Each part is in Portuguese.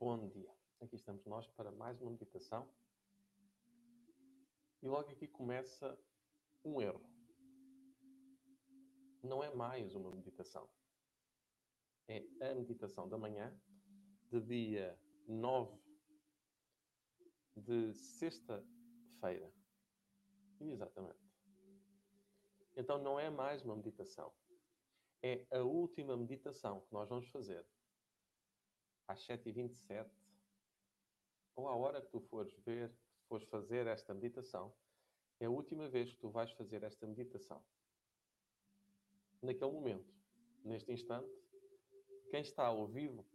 Bom dia. Aqui estamos nós para mais uma meditação. E logo aqui começa um erro. Não é mais uma meditação. É a meditação da manhã, de dia 9 de sexta-feira. Exatamente. Então não é mais uma meditação. É a última meditação que nós vamos fazer às 7h27, ou à hora que tu fores ver, fores fazer esta meditação, é a última vez que tu vais fazer esta meditação. Naquele momento, neste instante, quem está ao vivo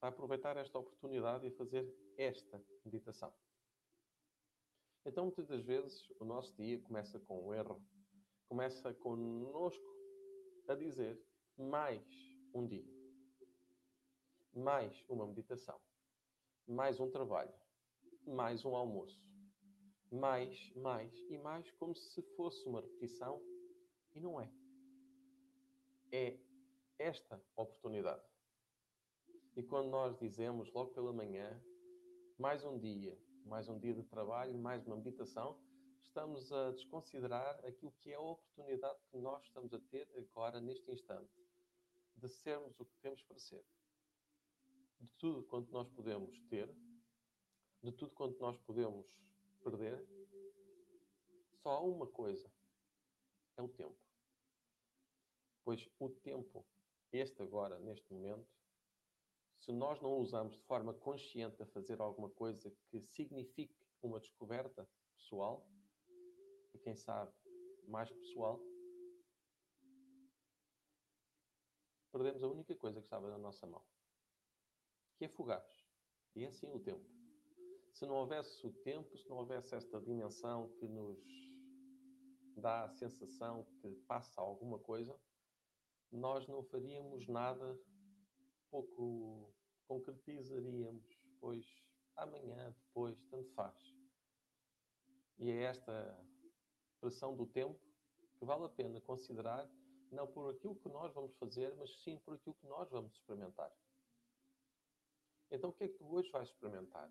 vai aproveitar esta oportunidade e fazer esta meditação. Então, muitas das vezes, o nosso dia começa com um erro. Começa conosco a dizer mais um dia mais uma meditação, mais um trabalho, mais um almoço, mais, mais e mais, como se fosse uma repetição, e não é. É esta oportunidade. E quando nós dizemos logo pela manhã, mais um dia, mais um dia de trabalho, mais uma meditação, estamos a desconsiderar aquilo que é a oportunidade que nós estamos a ter agora, neste instante, de sermos o que temos para ser de tudo quanto nós podemos ter, de tudo quanto nós podemos perder, só há uma coisa: é o tempo. Pois o tempo, este agora, neste momento, se nós não o usamos de forma consciente a fazer alguma coisa que signifique uma descoberta pessoal, e quem sabe mais pessoal, perdemos a única coisa que estava na nossa mão que é fugaz. E é assim o tempo. Se não houvesse o tempo, se não houvesse esta dimensão que nos dá a sensação que passa alguma coisa, nós não faríamos nada, pouco concretizaríamos, pois amanhã, depois, tanto faz. E é esta pressão do tempo que vale a pena considerar, não por aquilo que nós vamos fazer, mas sim por aquilo que nós vamos experimentar. Então, o que é que tu hoje vais experimentar?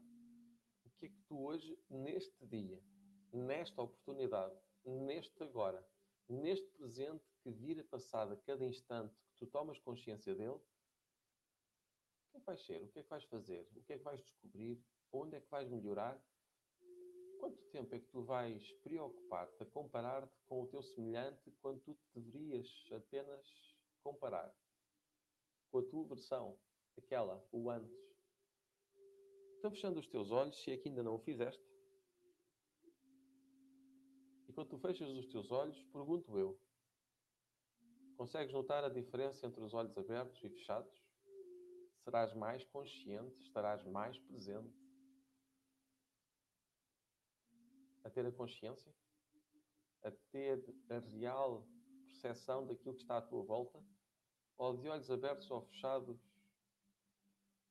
O que é que tu hoje, neste dia, nesta oportunidade, neste agora, neste presente que vira passado a cada instante que tu tomas consciência dele, o que é que vais ser? O que é que vais fazer? O que é que vais descobrir? Onde é que vais melhorar? Quanto tempo é que tu vais preocupar-te a comparar-te com o teu semelhante quando tu deverias apenas comparar com a tua versão, aquela, o antes? Então, fechando os teus olhos, se é que ainda não o fizeste. E quando tu fechas os teus olhos, pergunto eu: consegues notar a diferença entre os olhos abertos e fechados? Serás mais consciente, estarás mais presente a ter a consciência, a ter a real percepção daquilo que está à tua volta? Ou de olhos abertos ou fechados,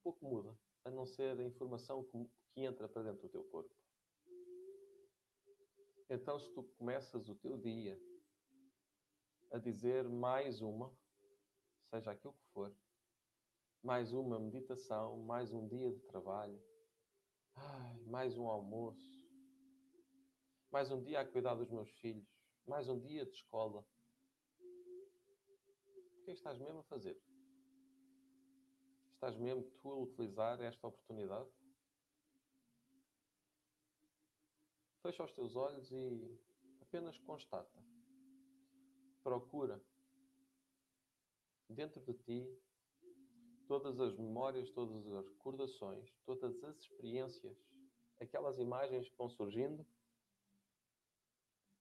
pouco muda a não ser a informação que entra para dentro do teu corpo. Então, se tu começas o teu dia a dizer mais uma, seja aquilo que for, mais uma meditação, mais um dia de trabalho, ai, mais um almoço, mais um dia a cuidar dos meus filhos, mais um dia de escola. O que é que estás mesmo a fazer? Estás mesmo tu a utilizar esta oportunidade? Fecha os teus olhos e apenas constata. Procura dentro de ti todas as memórias, todas as recordações, todas as experiências, aquelas imagens que vão surgindo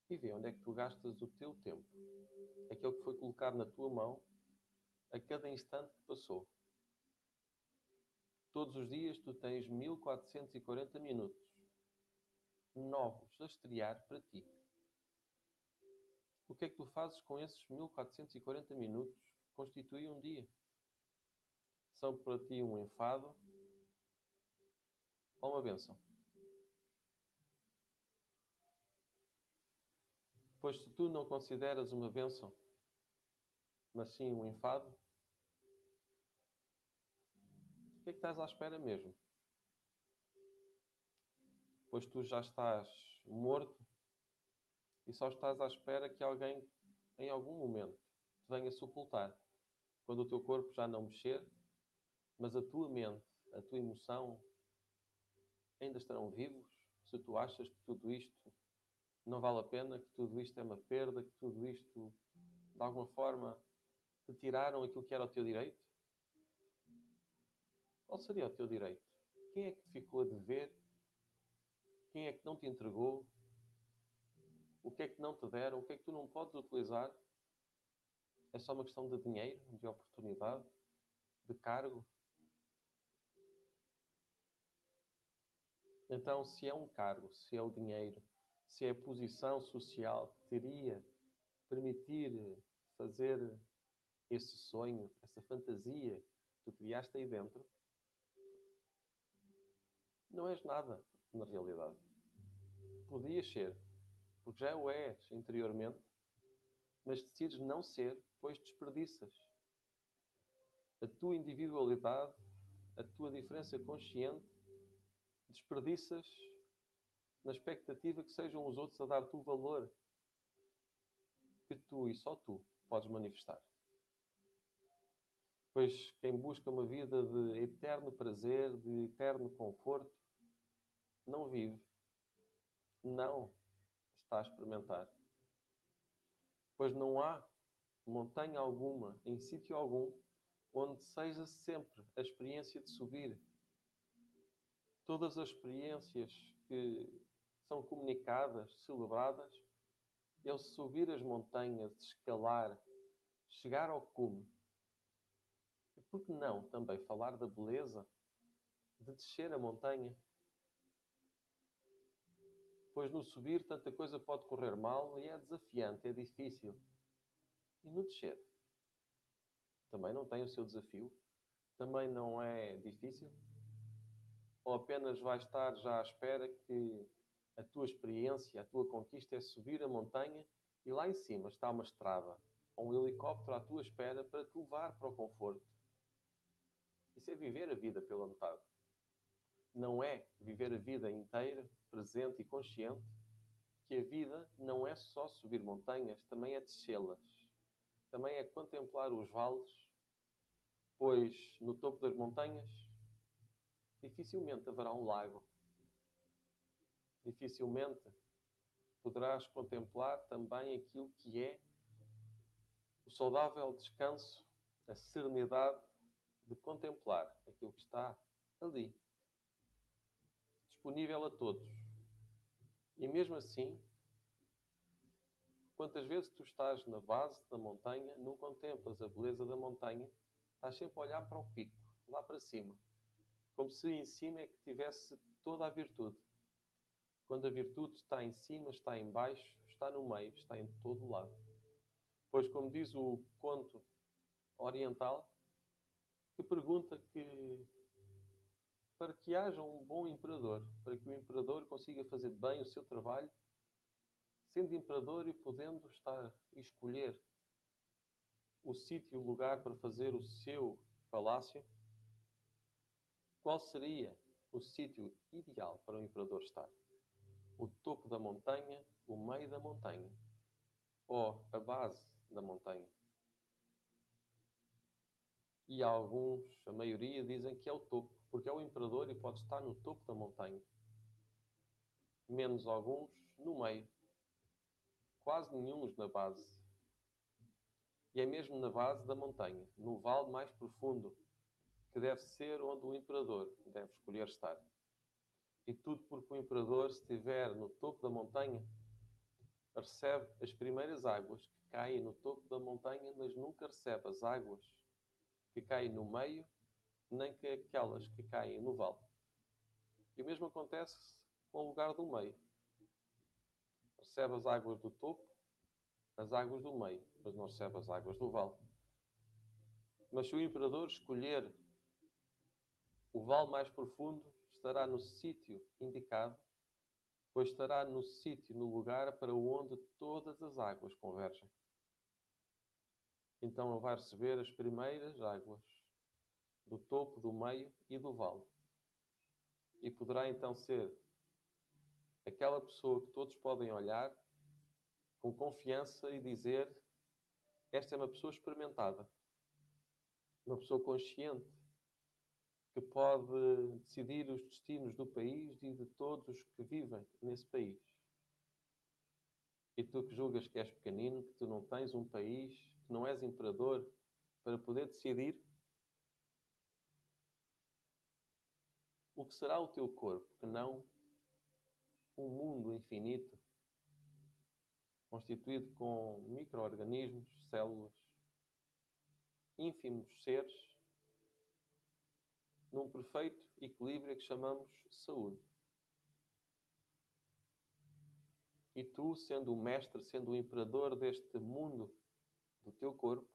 e vê onde é que tu gastas o teu tempo, aquele que foi colocado na tua mão a cada instante que passou. Todos os dias tu tens 1440 minutos novos a estrear para ti. O que é que tu fazes com esses 1440 minutos que constituem um dia? São para ti um enfado ou uma bênção? Pois se tu não consideras uma bênção, mas sim um enfado, que é que estás à espera mesmo pois tu já estás morto e só estás à espera que alguém, em algum momento, te venha sepultar. Quando o teu corpo já não mexer, mas a tua mente, a tua emoção ainda estarão vivos, se tu achas que tudo isto não vale a pena, que tudo isto é uma perda, que tudo isto, de alguma forma, te tiraram aquilo que era o teu direito? Qual seria o teu direito? Quem é que ficou a dever? Quem é que não te entregou? O que é que não te deram? O que é que tu não podes utilizar? É só uma questão de dinheiro, de oportunidade, de cargo? Então, se é um cargo, se é o dinheiro, se é a posição social que teria permitir fazer esse sonho, essa fantasia que tu criaste aí dentro, não és nada na realidade. Podias ser, porque já o és interiormente, mas decides não ser, pois desperdiças. A tua individualidade, a tua diferença consciente, desperdiças na expectativa que sejam os outros a dar-te o valor que tu e só tu podes manifestar. Pois quem busca uma vida de eterno prazer, de eterno conforto, não vive, não está a experimentar. Pois não há montanha alguma, em sítio algum, onde seja sempre a experiência de subir. Todas as experiências que são comunicadas, celebradas, é o subir as montanhas, escalar, chegar ao cume. E por que não também falar da beleza de descer a montanha? Pois no subir tanta coisa pode correr mal e é desafiante, é difícil. E no descer? Também não tem o seu desafio? Também não é difícil? Ou apenas vai estar já à espera que a tua experiência, a tua conquista é subir a montanha e lá em cima está uma estrada ou um helicóptero à tua espera para te levar para o conforto? Isso é viver a vida pela metade. Não é viver a vida inteira, presente e consciente, que a vida não é só subir montanhas, também é descê-las. Também é contemplar os vales, pois no topo das montanhas dificilmente haverá um lago. Dificilmente poderás contemplar também aquilo que é o saudável descanso, a serenidade de contemplar aquilo que está ali, disponível a todos. E mesmo assim, quantas vezes tu estás na base da montanha, não contemplas a beleza da montanha, estás sempre a olhar para o pico, lá para cima como se em cima é que tivesse toda a virtude. Quando a virtude está em cima, está em baixo, está no meio, está em todo o lado. Pois, como diz o conto oriental, que pergunta que para que haja um bom imperador, para que o imperador consiga fazer bem o seu trabalho, sendo imperador e podendo estar e escolher o sítio, o lugar para fazer o seu palácio, qual seria o sítio ideal para o imperador estar? O topo da montanha, o meio da montanha ou a base da montanha? E alguns, a maioria, dizem que é o topo, porque é o imperador e pode estar no topo da montanha. Menos alguns no meio. Quase nenhum na base. E é mesmo na base da montanha, no vale mais profundo, que deve ser onde o imperador deve escolher estar. E tudo porque o imperador, se estiver no topo da montanha, recebe as primeiras águas que caem no topo da montanha, mas nunca recebe as águas que caem no meio, nem que aquelas que caem no vale. E o mesmo acontece com o lugar do meio. Recebe as águas do topo, as águas do meio, mas não recebe as águas do vale. Mas se o imperador escolher o vale mais profundo estará no sítio indicado, pois estará no sítio, no lugar para onde todas as águas convergem. Então ele vai receber as primeiras águas do topo, do meio e do vale. E poderá então ser aquela pessoa que todos podem olhar com confiança e dizer: Esta é uma pessoa experimentada, uma pessoa consciente, que pode decidir os destinos do país e de todos os que vivem nesse país. E tu que julgas que és pequenino, que tu não tens um país, que não és imperador para poder decidir o que será o teu corpo, que não um mundo infinito constituído com micro-organismos, células, ínfimos seres, num perfeito equilíbrio que chamamos saúde. E tu, sendo o mestre, sendo o imperador deste mundo, do teu corpo,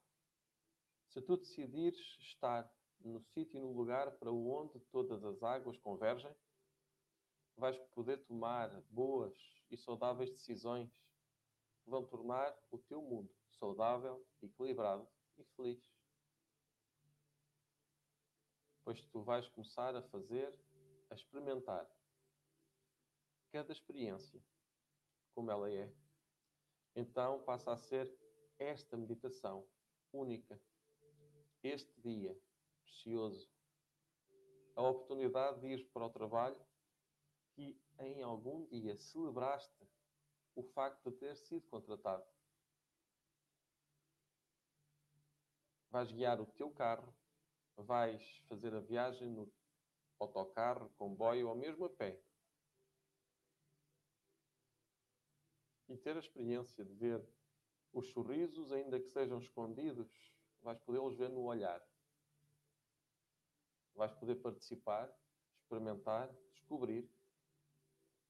se tu decidires estar no sítio e no lugar para onde todas as águas convergem, vais poder tomar boas e saudáveis decisões que vão tornar o teu mundo saudável, equilibrado e feliz. Pois tu vais começar a fazer, a experimentar cada experiência como ela é. Então passa a ser esta meditação única, este dia precioso, a oportunidade de ir para o trabalho que em algum dia celebraste o facto de ter sido contratado. Vais guiar o teu carro, vais fazer a viagem no autocarro, comboio ou mesmo a pé. E ter a experiência de ver os sorrisos, ainda que sejam escondidos, vais podê-los ver no olhar. Vais poder participar, experimentar, descobrir,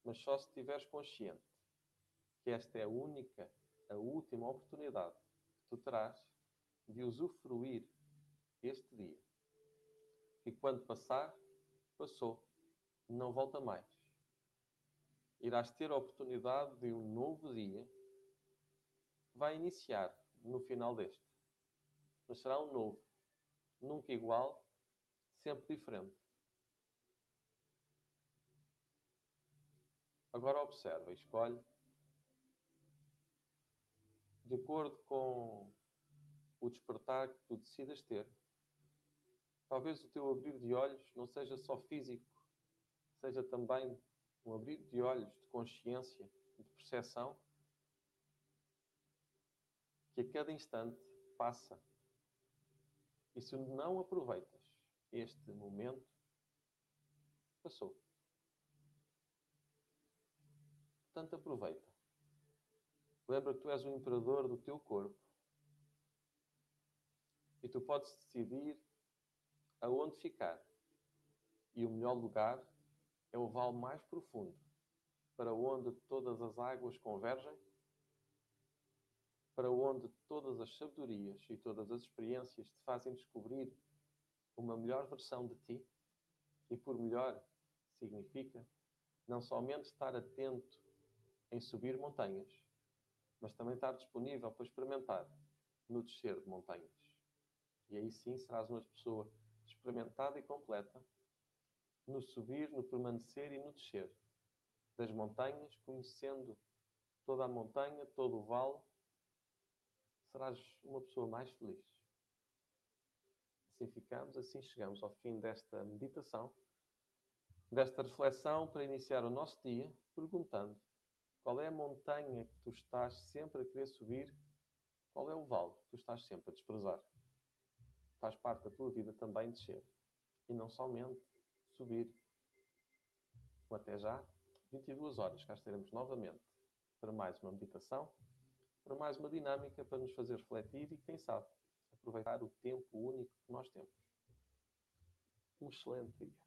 mas só se estiveres consciente que esta é a única, a última oportunidade que tu terás de usufruir este dia. E quando passar, passou, não volta mais. Irás ter a oportunidade de um novo dia vai iniciar no final deste. Mas será um novo, nunca igual, sempre diferente. Agora observa e escolhe de acordo com o despertar que tu decidas ter. Talvez o teu abrir de olhos não seja só físico, seja também um abrir de olhos de consciência, de percepção, que a cada instante passa. E se não aproveitas este momento, passou. Portanto, aproveita. Lembra que tu és o imperador do teu corpo. E tu podes decidir aonde ficar. E o melhor lugar é o vale mais profundo, para onde todas as águas convergem, para onde todas as sabedorias e todas as experiências te fazem descobrir uma melhor versão de ti. E por melhor significa não somente estar atento em subir montanhas, mas também estar disponível para experimentar no descer de montanhas. E aí sim serás uma pessoa experimentada e completa no subir, no permanecer e no descer das montanhas, conhecendo toda a montanha, todo o vale, serás uma pessoa mais feliz. Assim ficamos, assim chegamos ao fim desta meditação, desta reflexão para iniciar o nosso dia, perguntando qual é a montanha que tu estás sempre a querer subir? Qual é o vale que tu estás sempre a desprezar? Faz parte da tua vida também descer. E não somente subir. Até já, 22 horas, cá estaremos novamente para mais uma meditação, para mais uma dinâmica para nos fazer refletir e, quem sabe, aproveitar o tempo único que nós temos. Um excelente dia.